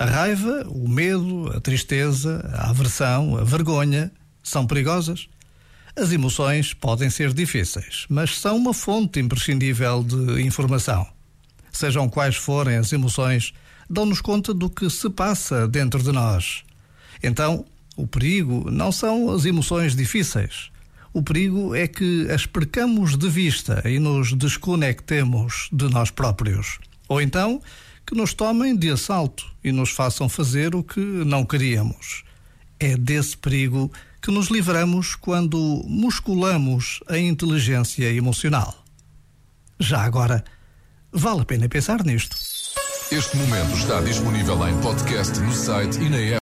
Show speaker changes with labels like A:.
A: A raiva, o medo, a tristeza, a aversão, a vergonha são perigosas? As emoções podem ser difíceis, mas são uma fonte imprescindível de informação. Sejam quais forem as emoções, dão-nos conta do que se passa dentro de nós. Então, o perigo não são as emoções difíceis. O perigo é que as percamos de vista e nos desconectemos de nós próprios. Ou então, que nos tomem de assalto e nos façam fazer o que não queríamos. É desse perigo que nos livramos quando musculamos a inteligência emocional. Já agora, vale a pena pensar nisto.
B: Este momento está disponível em podcast no site e na app.